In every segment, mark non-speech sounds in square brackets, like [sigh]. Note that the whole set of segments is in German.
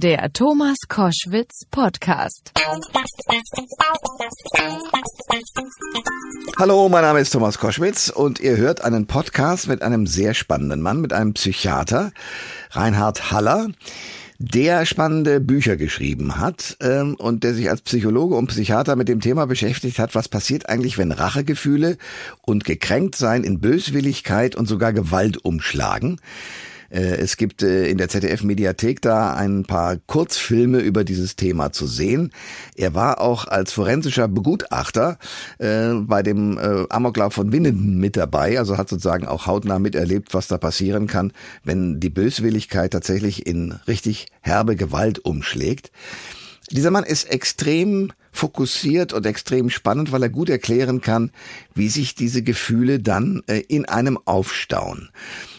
Der Thomas Koschwitz Podcast. Hallo, mein Name ist Thomas Koschwitz und ihr hört einen Podcast mit einem sehr spannenden Mann, mit einem Psychiater, Reinhard Haller der spannende Bücher geschrieben hat ähm, und der sich als Psychologe und Psychiater mit dem Thema beschäftigt hat, was passiert eigentlich, wenn Rachegefühle und Gekränktsein in Böswilligkeit und sogar Gewalt umschlagen. Äh, es gibt äh, in der ZDF-Mediathek da ein paar Kurzfilme über dieses Thema zu sehen. Er war auch als forensischer Begutachter äh, bei dem Amoklauf von Winnenden mit dabei, also hat sozusagen auch hautnah miterlebt, was da passieren kann, wenn die Böswilligkeit tatsächlich in richtig herbe Gewalt umschlägt. Dieser Mann ist extrem fokussiert und extrem spannend, weil er gut erklären kann, wie sich diese Gefühle dann in einem aufstauen.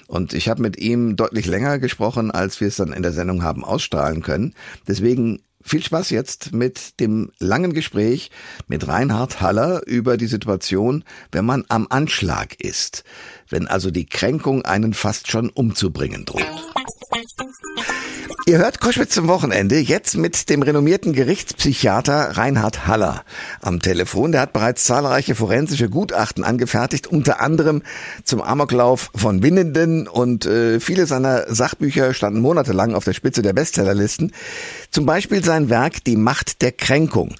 Und ich habe mit ihm deutlich länger gesprochen, als wir es dann in der Sendung haben ausstrahlen können. Deswegen viel Spaß jetzt mit dem langen Gespräch mit Reinhard Haller über die Situation, wenn man am Anschlag ist, wenn also die Kränkung einen fast schon umzubringen droht. Ihr hört Koschwitz zum Wochenende, jetzt mit dem renommierten Gerichtspsychiater Reinhard Haller am Telefon. Der hat bereits zahlreiche forensische Gutachten angefertigt, unter anderem zum Amoklauf von Winnenden und äh, viele seiner Sachbücher standen monatelang auf der Spitze der Bestsellerlisten. Zum Beispiel sein Werk Die Macht der Kränkung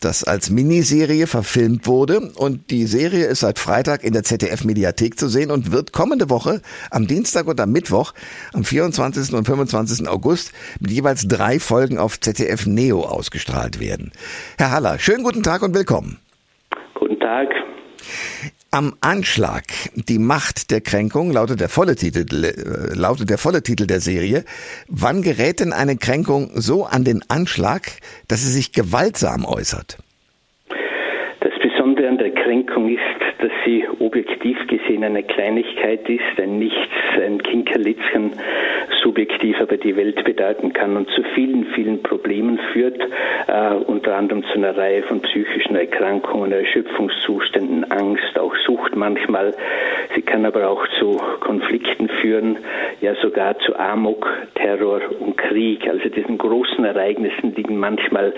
das als Miniserie verfilmt wurde. Und die Serie ist seit Freitag in der ZDF-Mediathek zu sehen und wird kommende Woche am Dienstag und am Mittwoch, am 24. und 25. August, mit jeweils drei Folgen auf ZDF Neo ausgestrahlt werden. Herr Haller, schönen guten Tag und willkommen. Guten Tag. Am Anschlag, die Macht der Kränkung, lautet der volle Titel, äh, lautet der volle Titel der Serie. Wann gerät denn eine Kränkung so an den Anschlag, dass sie sich gewaltsam äußert? Das Besondere an der Kränkung ist, dass sie objektiv gesehen eine Kleinigkeit ist, ein Nichts, ein Kinkerlitzchen, subjektiv aber die Welt bedeuten kann und zu vielen, vielen Problemen führt, äh, unter anderem zu einer Reihe von psychischen Erkrankungen, Erschöpfungszuständen, Angst, auch Sucht manchmal. Sie kann aber auch zu Konflikten führen, ja sogar zu Amok, Terror und Krieg. Also diesen großen Ereignissen liegen manchmal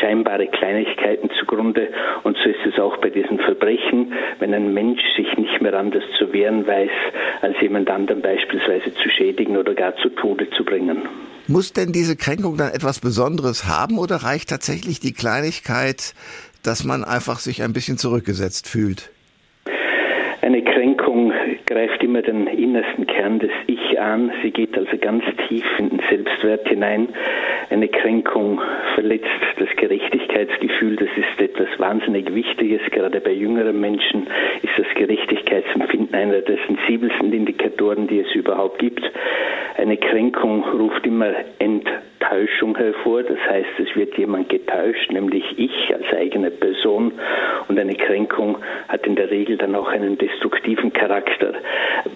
scheinbare Kleinigkeiten zugrunde und so ist es auch bei diesen Verbrechen, wenn ein Mensch sich nicht mehr anders zu wehren weiß, als jemand anderen beispielsweise zu schädigen oder gar zu Tode zu bringen. Muss denn diese Kränkung dann etwas Besonderes haben oder reicht tatsächlich die Kleinigkeit, dass man einfach sich ein bisschen zurückgesetzt fühlt? Eine Kränkung greift immer den innersten Kern des Ich an. Sie geht also ganz tief in den Selbstwert hinein. Eine Kränkung verletzt das Gerechtigkeitsgefühl. Das ist etwas wahnsinnig Wichtiges. Gerade bei jüngeren Menschen ist das Gerechtigkeitsempfinden einer der sensibelsten Indikatoren, die es überhaupt gibt. Eine Kränkung ruft immer Enttäuschung hervor. Das heißt, es wird jemand getäuscht, nämlich ich als eigene Person. Und eine Kränkung hat in der Regel dann auch einen destruktiven Charakter.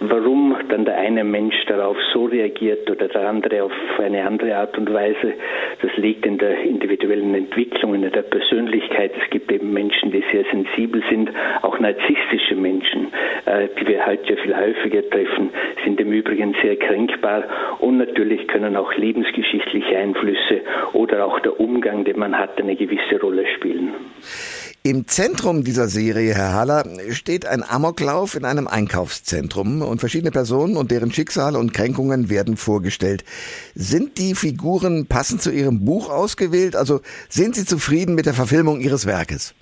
Warum dann der eine Mensch darauf so reagiert oder der andere auf eine andere Art und Weise, das liegt in der individuellen Entwicklung, in der Persönlichkeit. Es gibt eben Menschen, die sehr sensibel sind, auch narzisstische Menschen, äh, die wir halt ja viel häufiger treffen, sind im Übrigen sehr kränkbar und natürlich können auch lebensgeschichtliche Einflüsse oder auch der Umgang, den man hat, eine gewisse Rolle spielen. Im Zentrum dieser Serie, Herr Haller, steht ein Amoklauf in einem Einkaufszentrum und verschiedene Personen und deren Schicksale und Kränkungen werden vorgestellt. Sind die Figuren passend zu Ihrem Buch ausgewählt? Also sind Sie zufrieden mit der Verfilmung Ihres Werkes?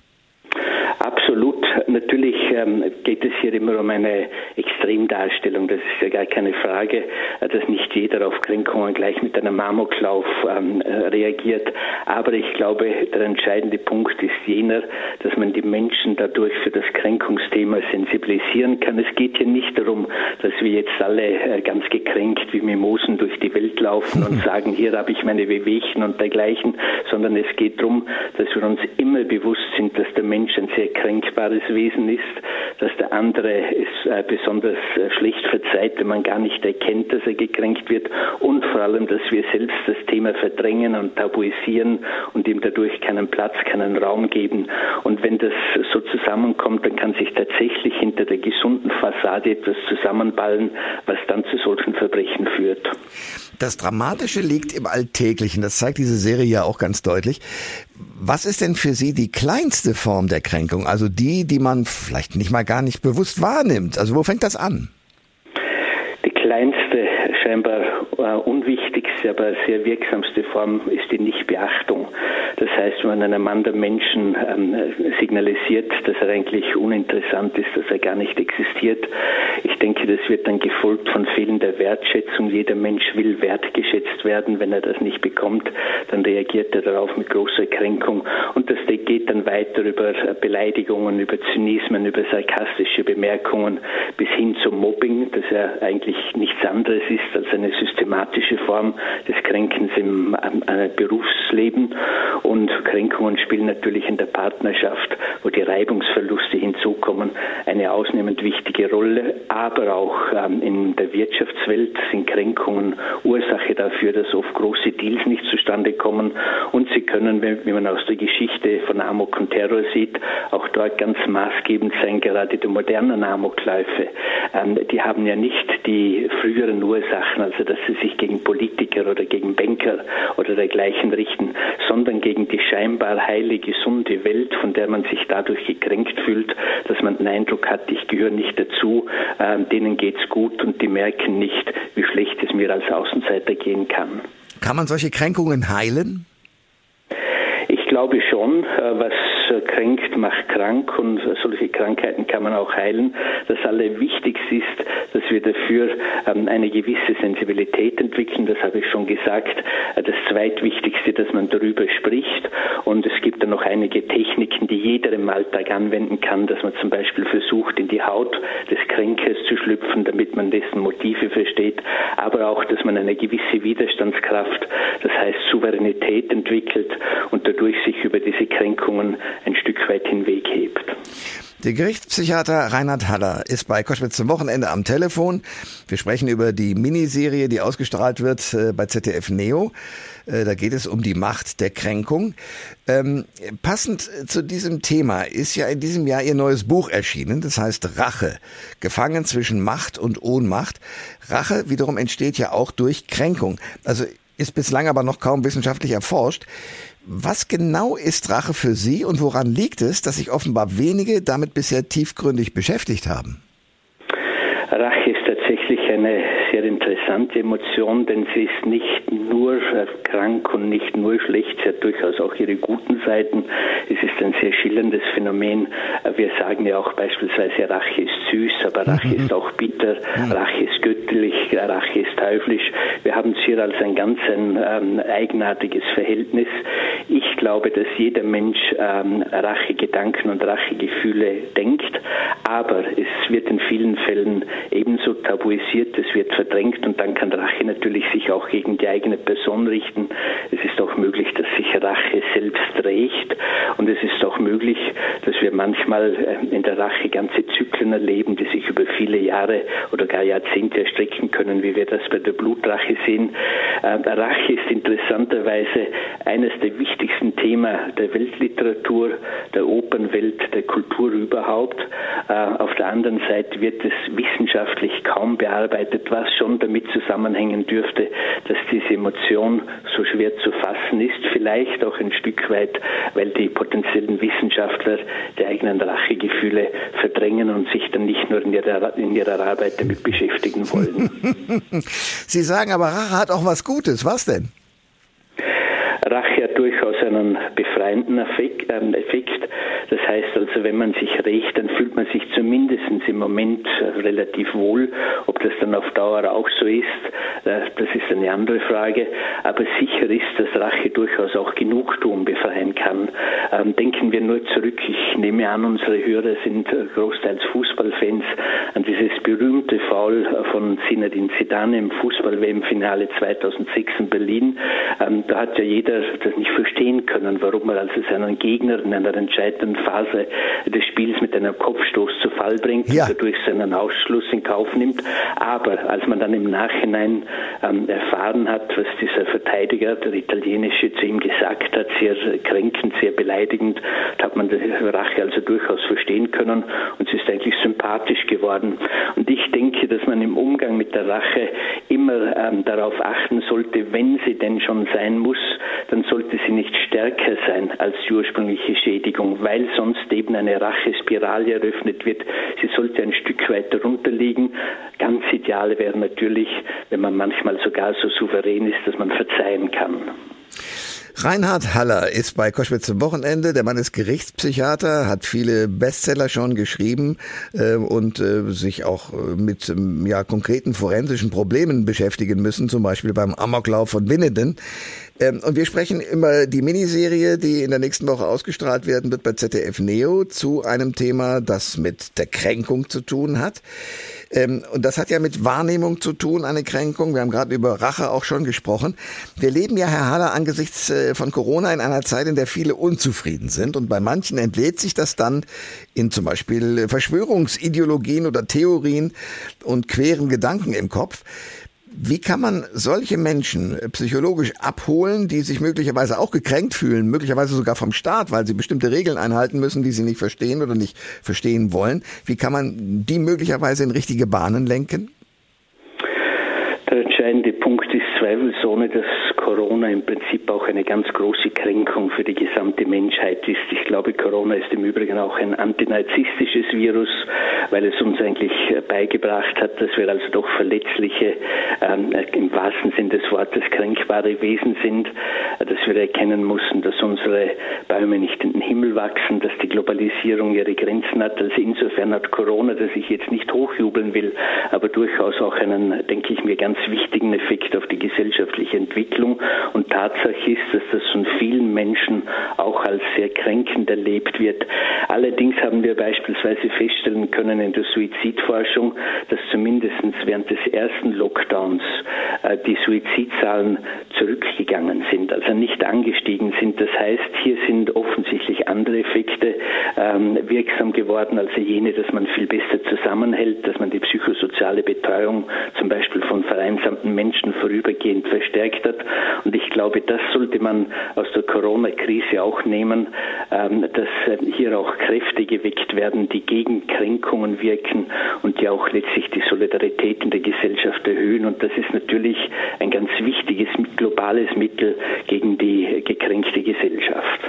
Absolut. Natürlich ähm, geht es hier immer um eine Extremdarstellung. Das ist ja gar keine Frage, dass nicht jeder auf Kränkungen gleich mit einem Amoklauf ähm, äh, reagiert. Aber ich glaube, der entscheidende Punkt ist jener, dass man die Menschen dadurch für das Kränkungsthema sensibilisieren kann. Es geht hier nicht darum, dass wir jetzt alle äh, ganz gekränkt wie Mimosen durch die Welt laufen und [laughs] sagen, hier habe ich meine Wehwehchen und dergleichen, sondern es geht darum, dass wir uns immer bewusst sind, dass der Mensch ein sehr kränkbares Wesen ist, dass der andere es äh, besonders äh, schlecht verzeiht, wenn man gar nicht erkennt, dass er gekränkt wird und vor allem, dass wir selbst das Thema verdrängen und tabuisieren und ihm dadurch keinen Platz, keinen Raum geben. Und wenn das so zusammenkommt, dann kann sich tatsächlich hinter der gesunden Fassade etwas zusammenballen, was dann zu solchen Verbrechen führt. Das Dramatische liegt im Alltäglichen. Das zeigt diese Serie ja auch ganz deutlich. Was ist denn für Sie die kleinste Form der Kränkung? Also die, die man vielleicht nicht mal gar nicht bewusst wahrnimmt. Also wo fängt das an? Die kleinste, scheinbar äh, unwichtigste, aber sehr wirksamste Form ist die Nichtbeachtung. Das heißt, wenn man einem anderen Menschen ähm, signalisiert, dass er eigentlich uninteressant ist, dass er gar nicht existiert. Ich denke, das wird dann gefolgt von fehlender Wertschätzung. Jeder Mensch will wertgeschätzt werden. Wenn er das nicht bekommt, dann reagiert er darauf mit großer Kränkung. Und das geht dann weiter über Beleidigungen, über Zynismen, über sarkastische Bemerkungen bis hin zum Mobbing, das ja eigentlich nichts anderes ist als eine systematische Form des Kränkens im äh, Berufsleben. Und Kränkungen spielen natürlich in der Partnerschaft, wo die Reibungsverluste hinzukommen, eine ausnehmend wichtige Rolle. Aber auch ähm, in der Wirtschaftswelt sind Kränkungen Ursache dafür, dass oft große Deals nicht zustande kommen. Und können, wie man aus der Geschichte von Amok und Terror sieht, auch dort ganz maßgebend sein, gerade die modernen Amokläufe. Ähm, die haben ja nicht die früheren Ursachen, also dass sie sich gegen Politiker oder gegen Banker oder dergleichen richten, sondern gegen die scheinbar heile, gesunde Welt, von der man sich dadurch gekränkt fühlt, dass man den Eindruck hat, ich gehöre nicht dazu, äh, denen geht's gut und die merken nicht, wie schlecht es mir als Außenseiter gehen kann. Kann man solche Kränkungen heilen? Glaube schon, äh, was kränkt, macht krank und solche Krankheiten kann man auch heilen. Das Allerwichtigste ist, dass wir dafür ähm, eine gewisse Sensibilität entwickeln, das habe ich schon gesagt. Äh, das Zweitwichtigste, dass man darüber spricht und es gibt dann noch einige Techniken, die jeder im Alltag anwenden kann, dass man zum Beispiel versucht, in die Haut des Kränkers zu schlüpfen, damit man dessen Motive versteht, aber auch, dass man eine gewisse Widerstandskraft, das heißt Souveränität entwickelt und dadurch sich über diese Kränkungen ein Stück weit hinweghebt. Der Gerichtspsychiater Reinhard Haller ist bei Koschwitz zum Wochenende am Telefon. Wir sprechen über die Miniserie, die ausgestrahlt wird äh, bei ZDF Neo. Äh, da geht es um die Macht der Kränkung. Ähm, passend zu diesem Thema ist ja in diesem Jahr Ihr neues Buch erschienen, das heißt Rache. Gefangen zwischen Macht und Ohnmacht. Rache wiederum entsteht ja auch durch Kränkung. Also ist bislang aber noch kaum wissenschaftlich erforscht. Was genau ist Rache für Sie und woran liegt es, dass sich offenbar wenige damit bisher tiefgründig beschäftigt haben? Tatsächlich eine sehr interessante Emotion, denn sie ist nicht nur krank und nicht nur schlecht, sie hat durchaus auch ihre guten Seiten. Es ist ein sehr schillerndes Phänomen. Wir sagen ja auch beispielsweise, Rache ist süß, aber Rache mhm. ist auch bitter, mhm. Rache ist göttlich, Rache ist teuflisch. Wir haben es hier als ein ganz ein, ähm, eigenartiges Verhältnis. Ich glaube, dass jeder Mensch ähm, Rachegedanken und Rachegefühle denkt, aber es wird in vielen Fällen ebenso tabuisiert, es wird verdrängt und dann kann Rache natürlich sich auch gegen die eigene Person richten. Es ist auch möglich, dass sich Rache selbst rächt und es ist auch möglich, dass wir manchmal äh, in der Rache ganze Zyklen erleben, die sich über viele Jahre oder gar Jahrzehnte erstrecken können, wie wir das bei der Blutrache sehen. Äh, Rache ist interessanterweise eines der wichtigsten Themen der Weltliteratur, der Opernwelt, der Kultur überhaupt. Äh, auf der anderen Seite wird es wissenschaftlich kaum bearbeitet, was schon damit zusammenhängen dürfte, dass diese Emotion so schwer zu fassen ist. Vielleicht auch ein Stück weit, weil die potenziellen Wissenschaftler die eigenen Rachegefühle verdrängen und sich dann nicht nur in ihrer, in ihrer Arbeit damit beschäftigen wollen. [laughs] Sie sagen aber, Rache hat auch was Gutes. Was denn? Rache hat durchaus einen befreienden Effekt. Ähm. Das heißt also, wenn man sich rächt, dann fühlt man sich zumindest im Moment äh, relativ wohl. Ob das dann auf Dauer auch so ist, äh, das ist eine andere Frage. Aber sicher ist, dass Rache durchaus auch Genugtuung befreien kann. Ähm, denken wir nur zurück. Ich nehme an, unsere Hörer sind äh, großteils Fußballfans an dieses berühmte Foul von Zinedine Zidane im Fußball-WM-Finale 2006 in Berlin. Ähm, da hat ja jeder er das nicht verstehen können, warum er also seinen Gegner in einer entscheidenden Phase des Spiels mit einem Kopfstoß zu Fall bringt ja. und dadurch seinen Ausschluss in Kauf nimmt. Aber als man dann im Nachhinein ähm, erfahren hat, was dieser Verteidiger, der italienische, zu ihm gesagt hat, sehr kränkend, sehr beleidigend, hat man die Rache also durchaus verstehen können und sie ist eigentlich sympathisch geworden. Und ich denke, dass man im Umgang mit der Rache immer ähm, darauf achten sollte, wenn sie denn schon sein muss, dann sollte sie nicht stärker sein als die ursprüngliche Schädigung, weil sonst eben eine Rachespirale eröffnet wird. Sie sollte ein Stück weiter runterliegen. Ganz ideal wäre natürlich, wenn man manchmal sogar so souverän ist, dass man verzeihen kann. Reinhard Haller ist bei Koschwitz zum Wochenende. Der Mann ist Gerichtspsychiater, hat viele Bestseller schon geschrieben äh, und äh, sich auch äh, mit ähm, ja, konkreten forensischen Problemen beschäftigen müssen, zum Beispiel beim Amoklauf von Winnenden. Ähm, und wir sprechen über die Miniserie, die in der nächsten Woche ausgestrahlt werden wird bei ZDF Neo zu einem Thema, das mit der Kränkung zu tun hat. Ähm, und das hat ja mit Wahrnehmung zu tun, eine Kränkung. Wir haben gerade über Rache auch schon gesprochen. Wir leben ja, Herr Haller, angesichts äh, von Corona in einer Zeit, in der viele unzufrieden sind. Und bei manchen entlädt sich das dann in zum Beispiel Verschwörungsideologien oder Theorien und queren Gedanken im Kopf. Wie kann man solche Menschen äh, psychologisch abholen, die sich möglicherweise auch gekränkt fühlen, möglicherweise sogar vom Staat, weil sie bestimmte Regeln einhalten müssen, die sie nicht verstehen oder nicht verstehen wollen? Wie kann man die möglicherweise in richtige Bahnen lenken? Entscheidende Punkt ist zweifelsohne, dass Corona im Prinzip auch eine ganz große Kränkung für die gesamte Menschheit ist. Ich glaube, Corona ist im Übrigen auch ein antinazistisches Virus, weil es uns eigentlich beigebracht hat, dass wir also doch verletzliche, ähm, im wahrsten Sinn des Wortes kränkbare Wesen sind, dass wir erkennen mussten, dass unsere Bäume nicht in den Himmel wachsen, dass die Globalisierung ihre Grenzen hat. Also insofern hat Corona, dass ich jetzt nicht hochjubeln will, aber durchaus auch einen, denke ich mir, ganz wichtigen Effekt auf die gesellschaftliche Entwicklung. Und Tatsache ist, dass das von vielen Menschen auch als sehr kränkend erlebt wird. Allerdings haben wir beispielsweise feststellen können in der Suizidforschung, dass zumindest während des ersten Lockdowns äh, die Suizidzahlen zurückgegangen sind, also nicht angestiegen sind. Das heißt, hier sind offensichtlich andere Effekte ähm, wirksam geworden, als jene, dass man viel besser zusammenhält, dass man die psychosoziale Betreuung zum Beispiel von vereinsamten Menschen vorübergehend verstärkt hat. Und ich glaube, das sollte man aus der Corona-Krise auch nehmen, ähm, dass äh, hier auch Kräfte geweckt werden, die gegen Kränkungen wirken und die auch letztlich die Solidarität in der Gesellschaft erhöhen. Und das ist natürlich ein ganz wichtiges globales Mittel gegen die gekränkte Gesellschaft.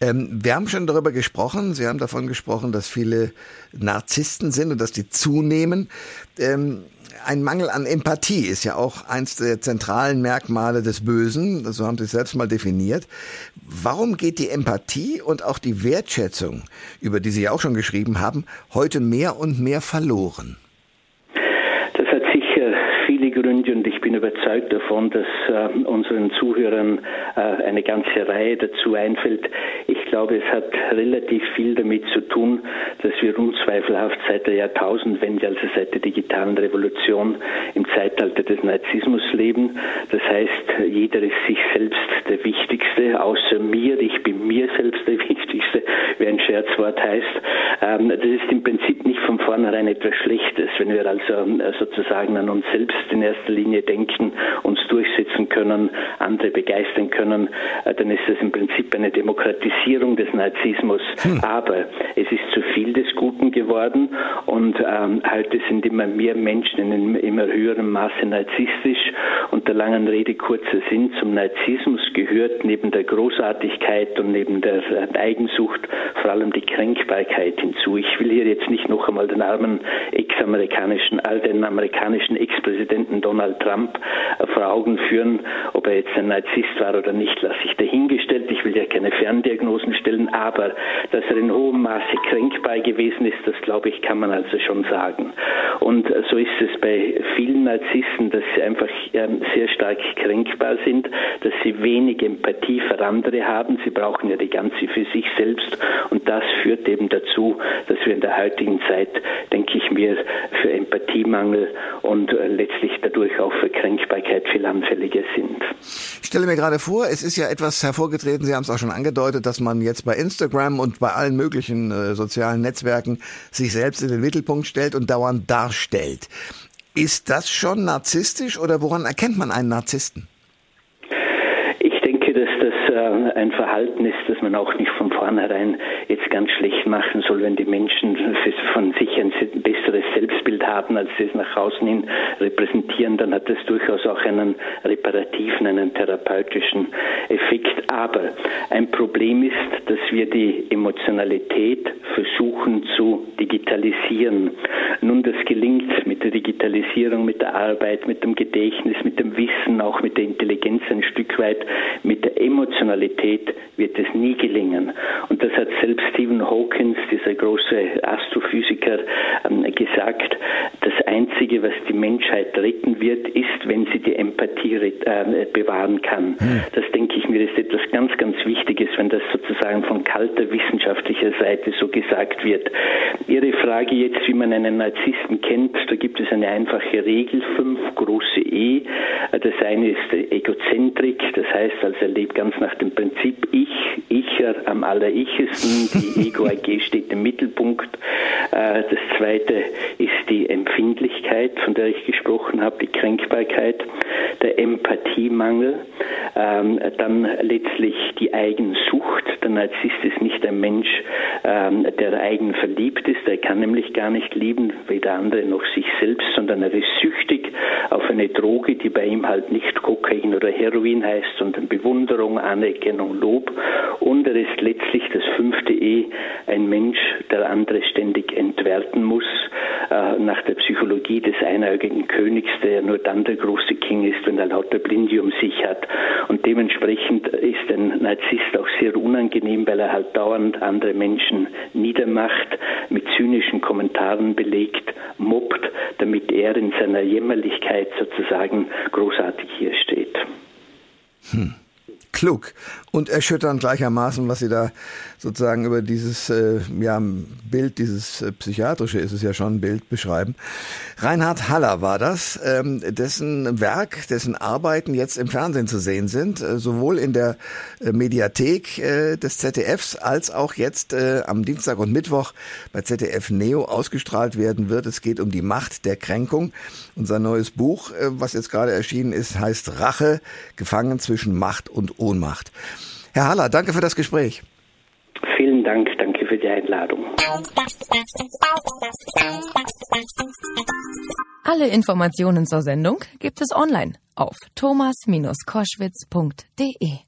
Ähm, wir haben schon darüber gesprochen. Sie haben davon gesprochen, dass viele Narzissten sind und dass die zunehmen. Ähm, ein Mangel an Empathie ist ja auch eins der zentralen Merkmale des Bösen. So haben Sie es selbst mal definiert. Warum geht die Empathie und auch die Wertschätzung, über die Sie ja auch schon geschrieben haben, heute mehr und mehr verloren? Gründe und ich bin überzeugt davon, dass äh, unseren Zuhörern äh, eine ganze Reihe dazu einfällt. Ich glaube, es hat relativ viel damit zu tun, dass wir unzweifelhaft seit der Jahrtausendwende, also seit der digitalen Revolution, im Zeitalter des Narzissmus leben. Das heißt, jeder ist sich selbst der Wichtigste, außer mir. Ich bin mir selbst der Wichtigste, wie ein Scherzwort heißt. Ähm, das ist im Prinzip nicht von vornherein etwas Schlechtes, wenn wir also äh, sozusagen an uns selbst in erster Linie denken, uns durchsetzen können, andere begeistern können, äh, dann ist das im Prinzip eine Demokratisierung des Narzissmus. Hm. Aber es ist zu viel des Guten geworden und ähm, heute sind immer mehr Menschen in einem immer höherem Maße narzisstisch und der langen Rede kurzer Sinn zum Narzissmus gehört neben der Großartigkeit und neben der äh, Eigensucht vor allem die Kränkbarkeit hinzu. Ich will hier jetzt nicht noch einmal den armen ex-amerikanischen, all den amerikanischen Ex-Präsidenten Donald Trump äh, Augen führen. Ob er jetzt ein Narzisst war oder nicht, lasse ich dahingestellt. Ich will ja keine Ferndiagnosen stellen, aber dass er in hohem Maße kränkbar gewesen ist, das glaube ich, kann man also schon sagen. Und so ist es bei vielen Narzissten, dass sie einfach ähm, sehr stark kränkbar sind, dass sie wenig Empathie für andere haben. Sie brauchen ja die ganze für sich selbst und das führt eben dazu, dass wir in der heutigen Zeit, denke ich mir, für Empathiemangel und äh, letztlich dadurch auch für Kränkbarkeit viel anfälliger sind. Ich stelle mir gerade vor, es ist ja etwas hervorgetreten, Sie haben es auch schon angedeutet, dass man jetzt bei Instagram und bei allen möglichen äh, sozialen Netzwerken sich selbst in den Mittelpunkt stellt und dauernd darstellt. Ist das schon narzisstisch oder woran erkennt man einen Narzissten? äh, ein Verhalten ist, das man auch nicht von vornherein jetzt ganz schlecht machen soll, wenn die Menschen von sich ein besseres Selbstbild haben, als sie es nach außen hin repräsentieren, dann hat das durchaus auch einen reparativen, einen therapeutischen Effekt. Aber ein Problem ist, dass wir die Emotionalität versuchen zu digitalisieren. Nun, das gelingt mit der Digitalisierung, mit der Arbeit, mit dem Gedächtnis, mit dem Wissen, auch mit der Intelligenz ein Stück weit, mit der Emotionalität wird es nie gelingen. Und das hat selbst Stephen Hawkins, dieser große Astrophysiker, ähm, gesagt, das Einzige, was die Menschheit retten wird, ist, wenn sie die Empathie äh, bewahren kann. Hm. Das denke ich mir ist etwas ganz, ganz Wichtiges, wenn das sozusagen von kalter wissenschaftlicher Seite so gesagt wird. Ihre Frage jetzt, wie man einen Narzissten kennt, da gibt es eine einfache Regel, fünf große E. Das eine ist Egozentrik, das heißt also, er lebt ganz nach dem Prinzip Ich, Icher am allerichesten, die [laughs] Ego-AG steht im Mittelpunkt. Äh, das zweite ist die Empfindlichkeit, von der ich gesprochen habe, die Kränkbarkeit, der Empathiemangel, ähm, dann letztlich die Eigensucht. Der Narzisst ist nicht ein Mensch, ähm, der eigen verliebt ist, er kann nämlich gar nicht lieben, weder andere noch sich selbst, sondern er ist süchtig auf eine Droge, die bei ihm halt nicht Kokain oder Heroin heißt, sondern Bewunderung, Anerkennung, Lob. Und er ist letztlich das fünfte E, ein Mensch, der andere ständig entwerten muss, äh, nach der Psychologie des einäugigen Königs, der ja nur dann der große King ist, wenn er lauter Blinde um sich hat. Und dementsprechend ist ein Narzisst auch sehr unangenehm, weil er halt dauernd andere Menschen niedermacht, mit zynischen Kommentaren belegt, mobbt, damit er in seiner Jämmerlichkeit sozusagen großartig hier steht. Hm klug und erschütternd gleichermaßen, was Sie da sozusagen über dieses äh, ja, Bild, dieses äh, psychiatrische ist es ja schon ein Bild beschreiben. Reinhard Haller war das, ähm, dessen Werk, dessen Arbeiten jetzt im Fernsehen zu sehen sind, äh, sowohl in der äh, Mediathek äh, des ZDFs als auch jetzt äh, am Dienstag und Mittwoch bei ZDF Neo ausgestrahlt werden wird. Es geht um die Macht der Kränkung. Unser neues Buch, was jetzt gerade erschienen ist, heißt Rache, gefangen zwischen Macht und Ohnmacht. Herr Haller, danke für das Gespräch. Vielen Dank, danke für die Einladung. Alle Informationen zur Sendung gibt es online auf thomas-koschwitz.de.